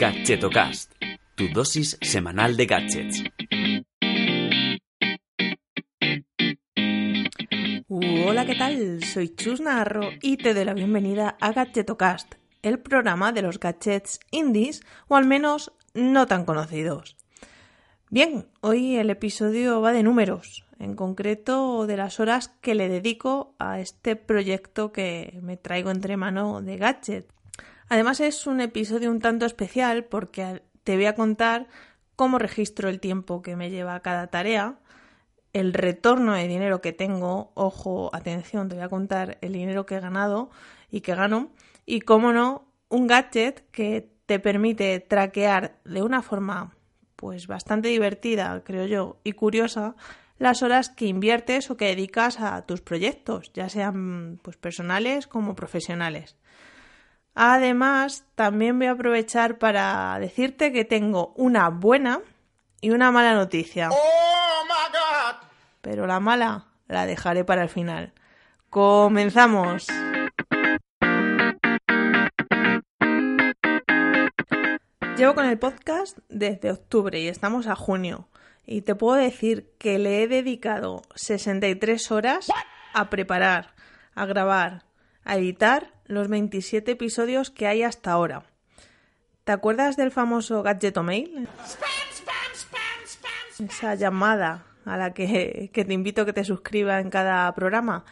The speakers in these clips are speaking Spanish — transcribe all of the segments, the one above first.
Gadgetocast, tu dosis semanal de gadgets. Hola, ¿qué tal? Soy Chus Narro y te doy la bienvenida a Gadgetocast, el programa de los gadgets indies o al menos no tan conocidos. Bien, hoy el episodio va de números, en concreto de las horas que le dedico a este proyecto que me traigo entre mano de gadget. Además es un episodio un tanto especial porque te voy a contar cómo registro el tiempo que me lleva cada tarea, el retorno de dinero que tengo, ojo, atención, te voy a contar el dinero que he ganado y que gano, y cómo no, un gadget que te permite traquear de una forma pues bastante divertida, creo yo, y curiosa, las horas que inviertes o que dedicas a tus proyectos, ya sean pues personales como profesionales. Además, también voy a aprovechar para decirte que tengo una buena y una mala noticia. Oh my god! Pero la mala la dejaré para el final. Comenzamos. Llevo con el podcast desde octubre y estamos a junio. Y te puedo decir que le he dedicado 63 horas a preparar, a grabar, a editar los 27 episodios que hay hasta ahora. ¿Te acuerdas del famoso Gadgetomail? Esa llamada a la que, que te invito a que te suscribas en cada programa.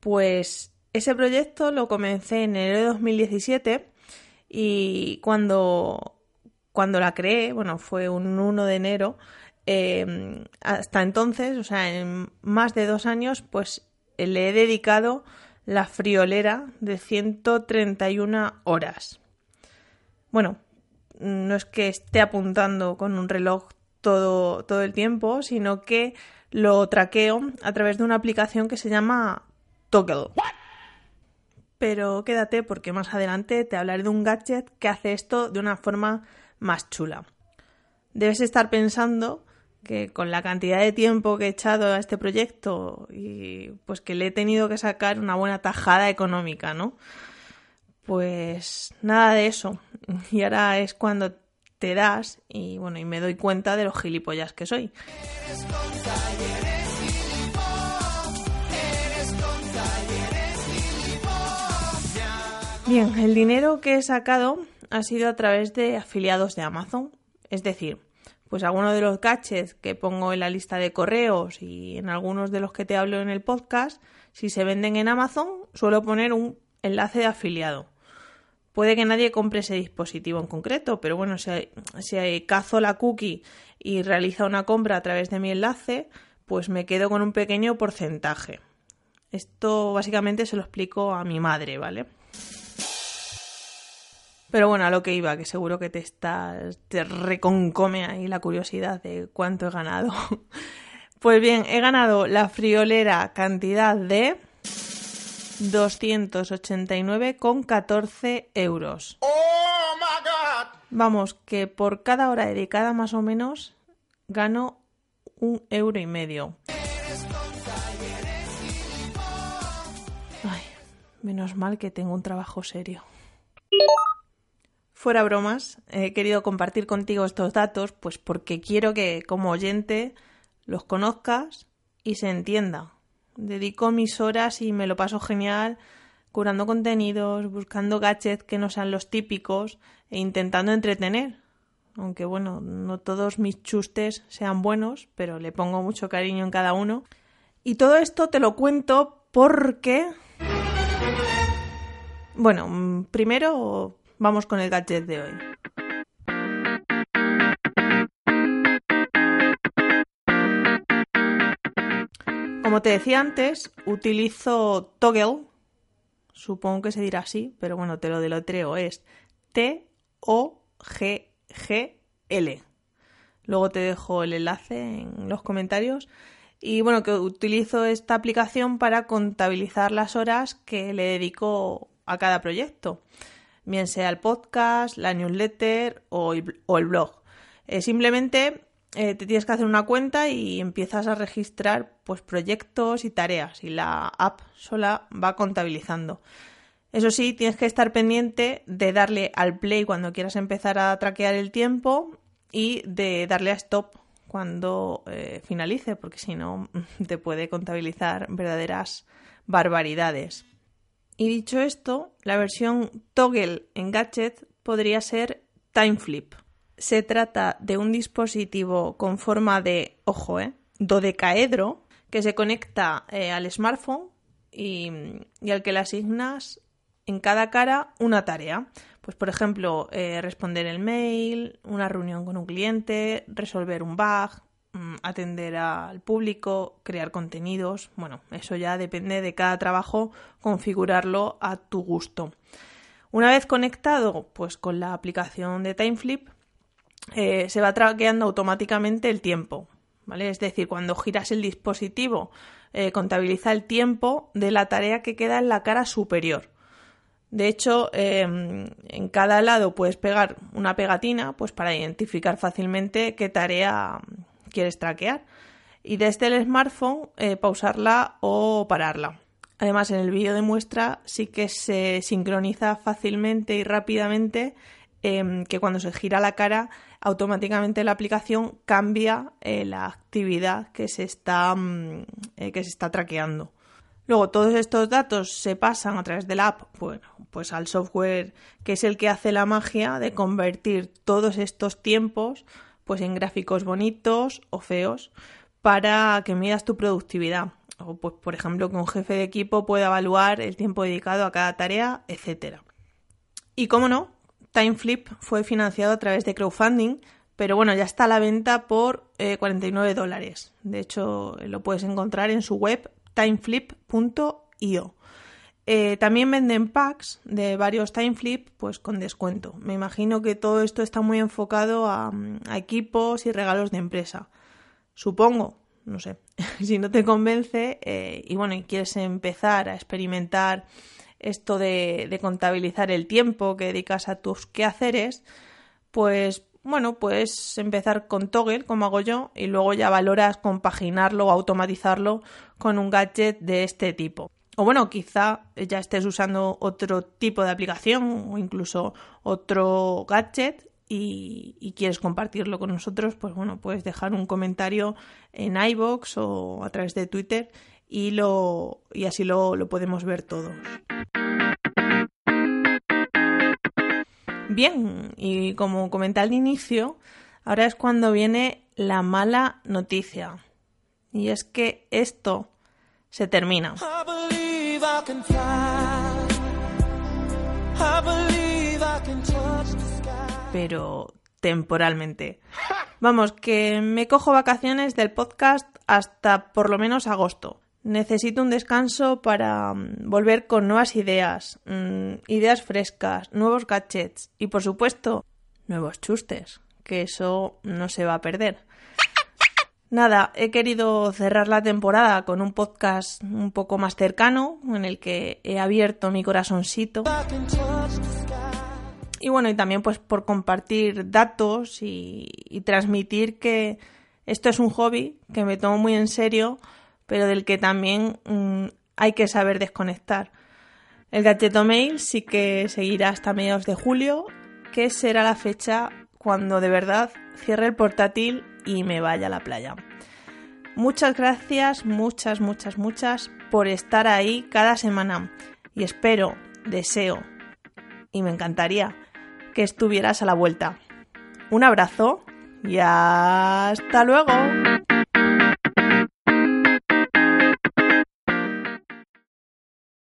Pues ese proyecto lo comencé en enero de 2017 y cuando, cuando la creé, bueno, fue un 1 de enero, eh, hasta entonces, o sea, en más de dos años, pues le he dedicado la friolera de 131 horas. Bueno, no es que esté apuntando con un reloj todo, todo el tiempo, sino que lo traqueo a través de una aplicación que se llama Toggle. Pero quédate porque más adelante te hablaré de un gadget que hace esto de una forma más chula. Debes estar pensando que con la cantidad de tiempo que he echado a este proyecto y pues que le he tenido que sacar una buena tajada económica, ¿no? Pues nada de eso. Y ahora es cuando te das y bueno, y me doy cuenta de los gilipollas que soy. Bien, el dinero que he sacado ha sido a través de afiliados de Amazon, es decir, pues algunos de los gadgets que pongo en la lista de correos y en algunos de los que te hablo en el podcast, si se venden en Amazon, suelo poner un enlace de afiliado. Puede que nadie compre ese dispositivo en concreto, pero bueno, si, si cazo la cookie y realiza una compra a través de mi enlace, pues me quedo con un pequeño porcentaje. Esto básicamente se lo explico a mi madre, ¿vale? Pero bueno, a lo que iba, que seguro que te estás, te reconcome ahí la curiosidad de cuánto he ganado. Pues bien, he ganado la friolera cantidad de 289,14 euros. Oh my god! Vamos, que por cada hora dedicada más o menos gano un euro y medio. Ay, menos mal que tengo un trabajo serio. Fuera bromas, he querido compartir contigo estos datos, pues porque quiero que como oyente los conozcas y se entienda. Dedico mis horas y me lo paso genial curando contenidos, buscando gadgets que no sean los típicos e intentando entretener. Aunque bueno, no todos mis chustes sean buenos, pero le pongo mucho cariño en cada uno. Y todo esto te lo cuento porque... Bueno, primero vamos con el gadget de hoy. Como te decía antes, utilizo Toggle, supongo que se dirá así, pero bueno, te lo deletreo, es T-O-G-G-L. Luego te dejo el enlace en los comentarios. Y bueno, que utilizo esta aplicación para contabilizar las horas que le dedico a cada proyecto bien sea el podcast, la newsletter o el, blog. Eh, simplemente eh, te tienes que hacer una cuenta y empiezas a registrar pues, proyectos y tareas y la app sola va contabilizando. Eso sí, tienes que estar pendiente de darle al play cuando quieras empezar a traquear el tiempo y de darle a stop cuando eh, finalice, porque si no te puede contabilizar verdaderas barbaridades. Y dicho esto, la versión toggle en gadget podría ser TimeFlip. Se trata de un dispositivo con forma de, ojo, eh, dodecaedro que se conecta eh, al smartphone y, al que le asignas en cada cara una tarea. Pues, por ejemplo, eh, responder el mail, una reunión con un cliente, resolver un bug, atender al público, crear contenidos. Bueno, eso ya depende de cada trabajo, configurarlo a tu gusto. Una vez conectado, pues con la aplicación de TimeFlip, eh, se va traqueando automáticamente el tiempo. ¿Vale? Es decir, cuando giras el dispositivo, eh, contabiliza el tiempo de la tarea que queda en la cara superior. De hecho, em, en cada lado puedes pegar una pegatina pues para identificar fácilmente qué tarea quieres traquear. Y desde el smartphone eh, pausarla o pararla. Además, en el vídeo de muestra sí que se sincroniza fácilmente y rápidamente em, que cuando se gira la cara, automáticamente la aplicación cambia eh, la actividad que se está, mm, eh, que se está traqueando. Luego, todos estos datos se pasan a través de la app, bueno, pues al software que es el que hace la magia de convertir todos estos tiempos pues en gráficos bonitos o feos para que midas tu productividad o pues por ejemplo que un jefe de equipo pueda evaluar el tiempo dedicado a cada tarea, etc. Y cómo no, TimeFlip fue financiado a través de crowdfunding, pero bueno, ya está a la venta por 49 eh, dólares. De hecho, lo puedes encontrar en su web timeflip.io. Eh, también venden packs de varios TimeFlip pues con descuento. Me imagino que todo esto está muy enfocado a equipos y regalos de empresa. Supongo, no sé, si no te convence eh, y bueno, y quieres empezar a experimentar esto de, contabilizar el tiempo que dedicas a tus quehaceres, pues bueno, puedes empezar con Toggle, como hago yo, y luego ya valoras compaginarlo o automatizarlo con un gadget de este tipo. O bueno, quizá ya estés usando otro tipo de aplicación o incluso otro gadget y, quieres compartirlo con nosotros, pues bueno, puedes dejar un comentario en iBox o a través de Twitter y, lo, y así lo, lo podemos ver todos. Bien, y como comenté al inicio, ahora es cuando viene la mala noticia. Y es que esto se termina pero temporalmente. Vamos, que me cojo vacaciones del podcast hasta por lo menos agosto. Necesito un descanso para mm, volver con nuevas ideas, mm, ideas frescas, nuevos gadgets y por supuesto nuevos chustes, que eso no se va a perder. Nada, he querido cerrar la temporada con un podcast un poco más cercano, en el que he abierto mi corazoncito y bueno, y también pues por compartir datos y, transmitir que esto es un hobby que me tomo muy en serio, pero del que también mm, hay que saber desconectar. El Gadgeto Mail sí que seguirá hasta mediados de julio, que será la fecha cuando de verdad cierre el portátil y me vaya a la playa. Muchas gracias, muchas, muchas, muchas por estar ahí cada semana y espero, deseo y me encantaría que estuvieras a la vuelta. Un abrazo y hasta luego.